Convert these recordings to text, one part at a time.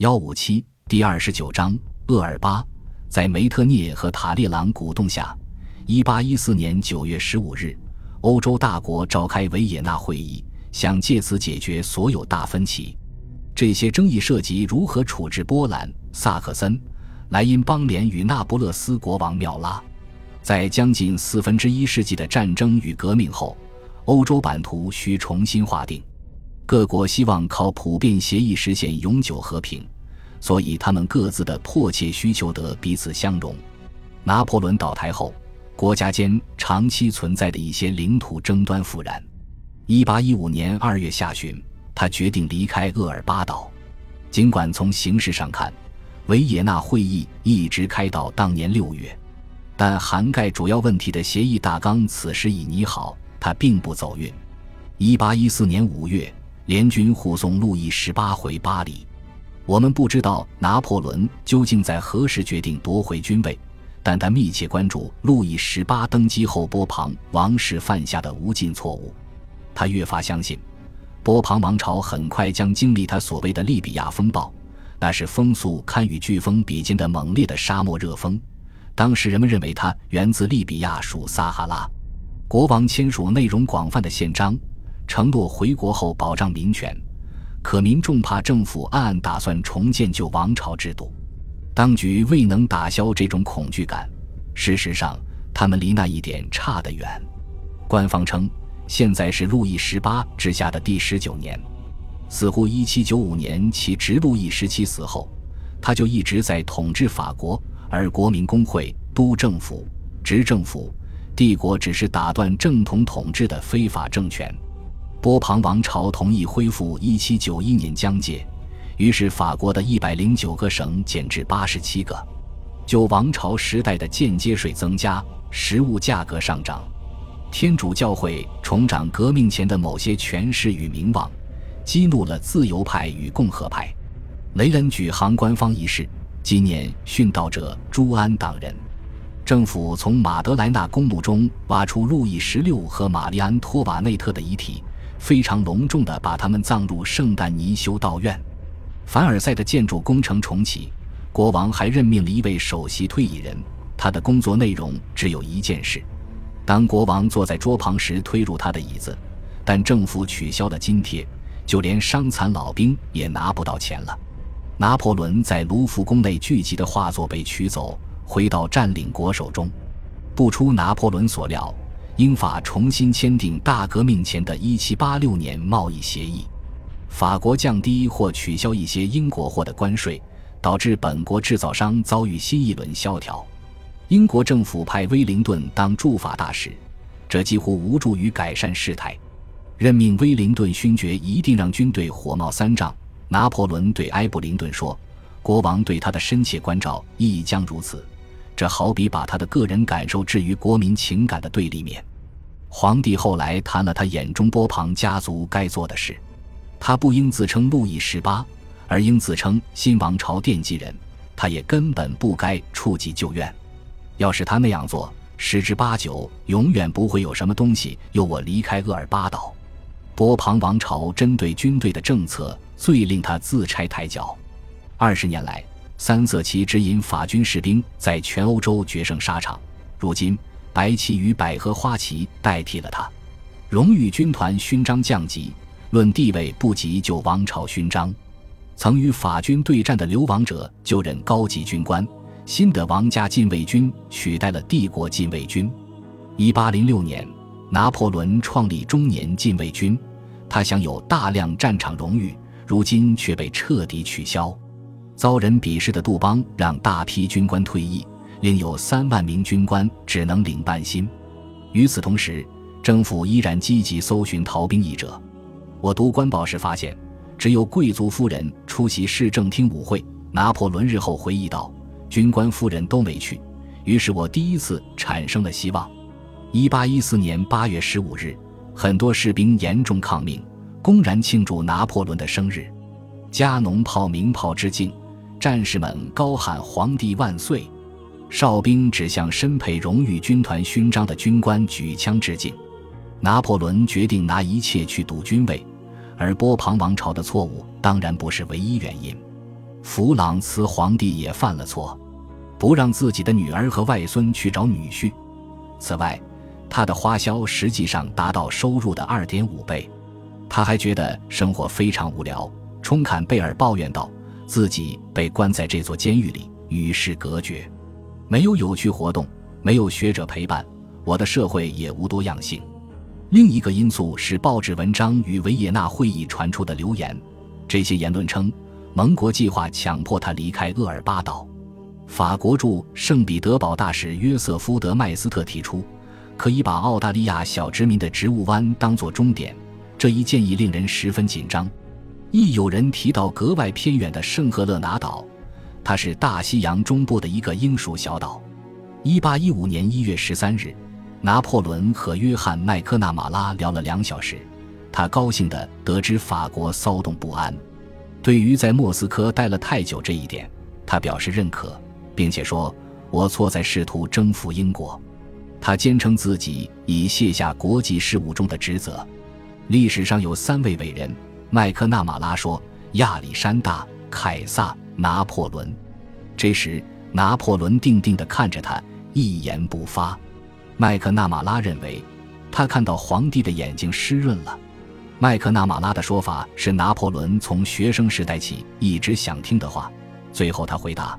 幺五七第二十九章厄尔巴，在梅特涅和塔列朗鼓动下，一八一四年九月十五日，欧洲大国召开维也纳会议，想借此解决所有大分歧。这些争议涉及如何处置波兰、萨克森、莱茵邦联与那不勒斯国王缪拉。在将近四分之一世纪的战争与革命后，欧洲版图需重新划定。各国希望靠普遍协议实现永久和平，所以他们各自的迫切需求得彼此相容。拿破仑倒台后，国家间长期存在的一些领土争端复燃。一八一五年二月下旬，他决定离开厄尔巴岛。尽管从形式上看，维也纳会议一直开到当年六月。但涵盖主要问题的协议大纲此时已拟好，他并不走运。一八一四年五月，联军护送路易十八回巴黎。我们不知道拿破仑究竟在何时决定夺回军位，但他密切关注路易十八登基后波旁王室犯下的无尽错误。他越发相信，波旁王朝很快将经历他所谓的利比亚风暴，那是风速堪与飓风比肩的猛烈的沙漠热风。当时人们认为它源自利比亚属撒哈拉。国王签署内容广泛的宪章，承诺回国后保障民权。可民众怕政府暗暗打算重建旧王朝制度，当局未能打消这种恐惧感。事实上，他们离那一点差得远。官方称，现在是路易十八治下的第十九年，似乎一七九五年其侄路易十七死后，他就一直在统治法国。而国民工会、督政府、执政府、帝国只是打断正统统治的非法政权。波旁王朝同意恢复1791年疆界，于是法国的一百零九个省减至八十七个。旧王朝时代的间接税增加，食物价格上涨。天主教会重掌革命前的某些权势与名望，激怒了自由派与共和派。雷恩举行官方仪式。纪念殉道者朱安党人，政府从马德莱纳公墓中挖出路易十六和玛丽安托瓦内特的遗体，非常隆重地把他们葬入圣诞尼修道院。凡尔赛的建筑工程重启，国王还任命了一位首席推移人，他的工作内容只有一件事：当国王坐在桌旁时，推入他的椅子。但政府取消了津贴，就连伤残老兵也拿不到钱了。拿破仑在卢浮宫内聚集的画作被取走，回到占领国手中。不出拿破仑所料，英法重新签订大革命前的1786年贸易协议。法国降低或取消一些英国货的关税，导致本国制造商遭遇新一轮萧条。英国政府派威灵顿当驻法大使，这几乎无助于改善事态。任命威灵顿勋爵一定让军队火冒三丈。拿破仑对埃布林顿说：“国王对他的深切关照亦将如此。这好比把他的个人感受置于国民情感的对立面。”皇帝后来谈了他眼中波旁家族该做的事：他不应自称路易十八，而应自称新王朝奠基人。他也根本不该触及旧怨。要是他那样做，十之八九永远不会有什么东西由我离开厄尔巴岛。波旁王朝针对军队的政策。最令他自拆台脚。二十年来，三色旗指引法军士兵在全欧洲决胜沙场。如今，白旗与百合花旗代替了他。荣誉军团勋章降级，论地位不及旧王朝勋章。曾与法军对战的流亡者就任高级军官。新的王家禁卫军取代了帝国禁卫军。一八零六年，拿破仑创立中年禁卫军，他享有大量战场荣誉。如今却被彻底取消，遭人鄙视的杜邦让大批军官退役，另有三万名军官只能领半薪。与此同时，政府依然积极搜寻逃兵役者。我读官报时发现，只有贵族夫人出席市政厅舞会。拿破仑日后回忆道：“军官夫人都没去。”于是我第一次产生了希望。一八一四年八月十五日，很多士兵严重抗命。公然庆祝拿破仑的生日，加农炮鸣炮致敬，战士们高喊“皇帝万岁”，哨兵指向身佩荣誉军团勋章的军官举枪致敬。拿破仑决定拿一切去赌军位，而波旁王朝的错误当然不是唯一原因。弗朗茨皇帝也犯了错，不让自己的女儿和外孙去找女婿。此外，他的花销实际上达到收入的二点五倍。他还觉得生活非常无聊。冲坎贝尔抱怨道：“自己被关在这座监狱里，与世隔绝，没有有趣活动，没有学者陪伴，我的社会也无多样性。”另一个因素是报纸文章与维也纳会议传出的流言，这些言论称盟国计划强迫他离开厄尔巴岛。法国驻圣彼得堡大使约瑟夫·德麦斯特提出，可以把澳大利亚小殖民的植物湾当作终点。这一建议令人十分紧张。亦有人提到格外偏远的圣赫勒拿岛，它是大西洋中部的一个英属小岛。一八一五年一月十三日。拿破仑和约翰·麦克纳马拉聊了两小时，他高兴地得知法国骚动不安。对于在莫斯科待了太久这一点，他表示认可，并且说：“我错在试图征服英国。”他坚称自己已卸下国际事务中的职责。历史上有三位伟人，麦克纳马拉说：“亚历山大、凯撒、拿破仑。”这时，拿破仑定定地看着他，一言不发。麦克纳马拉认为，他看到皇帝的眼睛湿润了。麦克纳马拉的说法是拿破仑从学生时代起一直想听的话。最后他回答：“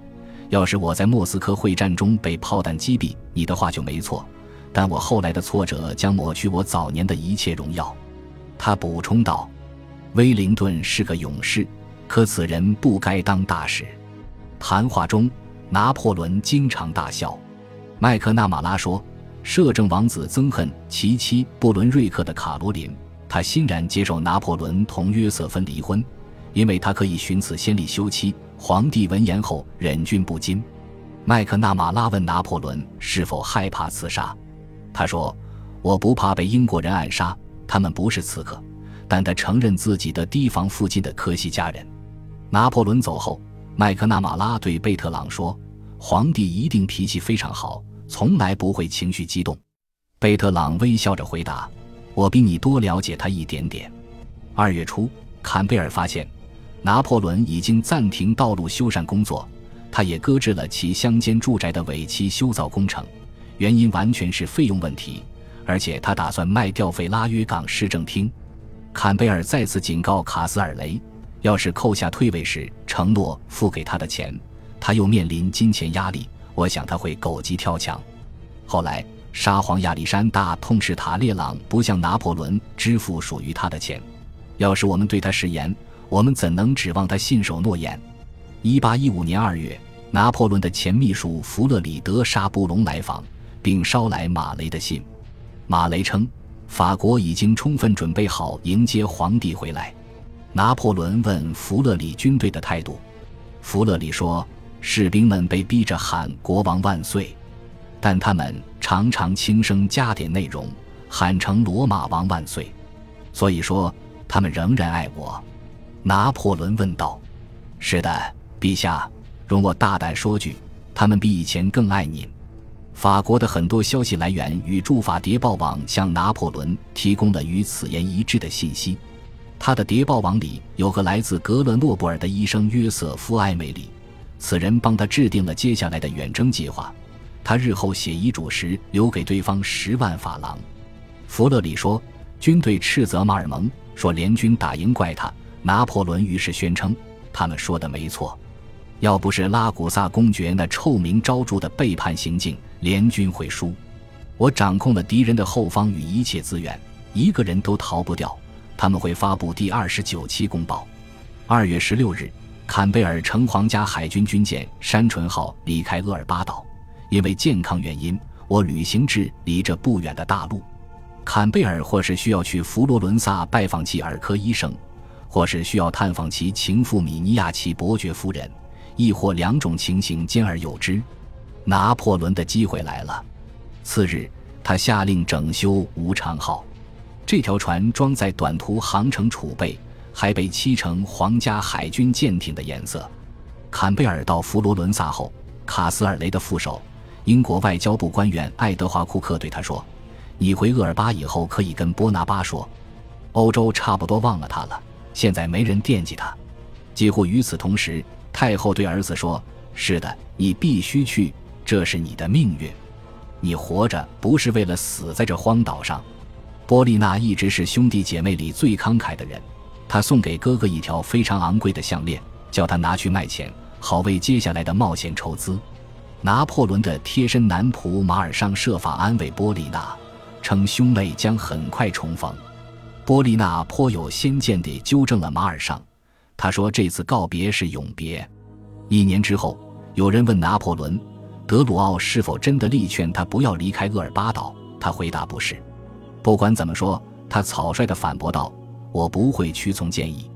要是我在莫斯科会战中被炮弹击毙，你的话就没错。但我后来的挫折将抹去我早年的一切荣耀。”他补充道：“威灵顿是个勇士，可此人不该当大使。”谈话中，拿破仑经常大笑。麦克纳马拉说。摄政王子憎恨其妻布伦瑞克的卡罗琳，他欣然接受拿破仑同约瑟芬离婚，因为他可以寻此先例休妻。皇帝闻言后忍俊不禁。麦克纳马拉问拿破仑是否害怕刺杀，他说：“我不怕被英国人暗杀，他们不是刺客。”但他承认自己的提防附近的科西嘉人。拿破仑走后，麦克纳马拉对贝特朗说：“皇帝一定脾气非常好。”从来不会情绪激动，贝特朗微笑着回答：“我比你多了解他一点点。”二月初，坎贝尔发现，拿破仑已经暂停道路修缮工作，他也搁置了其乡间住宅的尾期修造工程，原因完全是费用问题，而且他打算卖掉费拉约港市政厅。坎贝尔再次警告卡斯尔雷，要是扣下退位时承诺付给他的钱，他又面临金钱压力。我想他会狗急跳墙。后来，沙皇亚历山大痛斥塔列朗不向拿破仑支付属于他的钱。要是我们对他食言，我们怎能指望他信守诺言？一八一五年二月，拿破仑的前秘书弗勒里德沙布隆来访，并捎来马雷的信。马雷称，法国已经充分准备好迎接皇帝回来。拿破仑问弗勒里军队的态度，弗勒里说。士兵们被逼着喊“国王万岁”，但他们常常轻声加点内容，喊成“罗马王万岁”。所以说，他们仍然爱我。拿破仑问道：“是的，陛下，容我大胆说句，他们比以前更爱您。”法国的很多消息来源与驻法谍报网向拿破仑提供了与此言一致的信息。他的谍报网里有个来自格勒诺布尔的医生约瑟夫·艾梅里。此人帮他制定了接下来的远征计划。他日后写遗嘱时留给对方十万法郎。弗勒里说：“军队斥责马尔蒙，说联军打赢怪他。”拿破仑于是宣称：“他们说的没错。要不是拉古萨公爵那臭名昭著的背叛行径，联军会输。我掌控了敌人的后方与一切资源，一个人都逃不掉。他们会发布第二十九期公报。”二月十六日。坎贝尔乘皇家海军军舰“山纯号”离开厄尔巴岛，因为健康原因，我旅行至离这不远的大陆。坎贝尔或是需要去佛罗伦萨拜访其儿科医生，或是需要探访其情妇米尼亚奇伯爵夫人，亦或两种情形兼而有之。拿破仑的机会来了。次日，他下令整修“无常号”，这条船装载短途航程储备。还被漆成皇家海军舰艇的颜色。坎贝尔到佛罗伦萨后，卡斯尔雷的副手、英国外交部官员爱德华·库克对他说：“你回厄尔巴以后，可以跟波拿巴说，欧洲差不多忘了他了。现在没人惦记他。”几乎与此同时，太后对儿子说：“是的，你必须去，这是你的命运。你活着不是为了死在这荒岛上。”波丽娜一直是兄弟姐妹里最慷慨的人，她送给哥哥一条非常昂贵的项链，叫他拿去卖钱，好为接下来的冒险筹资。拿破仑的贴身男仆马尔尚设法安慰波丽娜，称兄妹将很快重逢。波丽娜颇有先见地纠正了马尔尚，他说：“这次告别是永别。”一年之后，有人问拿破仑，德鲁奥是否真的力劝他不要离开厄尔巴岛，他回答：“不是。”不管怎么说，他草率地反驳道：“我不会屈从建议。”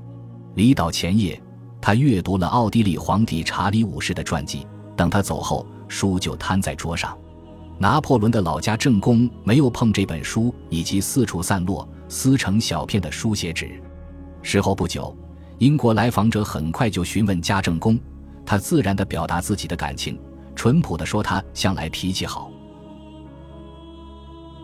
离岛前夜，他阅读了奥地利皇帝查理五世的传记。等他走后，书就摊在桌上。拿破仑的老家正宫没有碰这本书，以及四处散落、撕成小片的书写纸。事后不久，英国来访者很快就询问家政宫，他自然地表达自己的感情，淳朴地说他向来脾气好。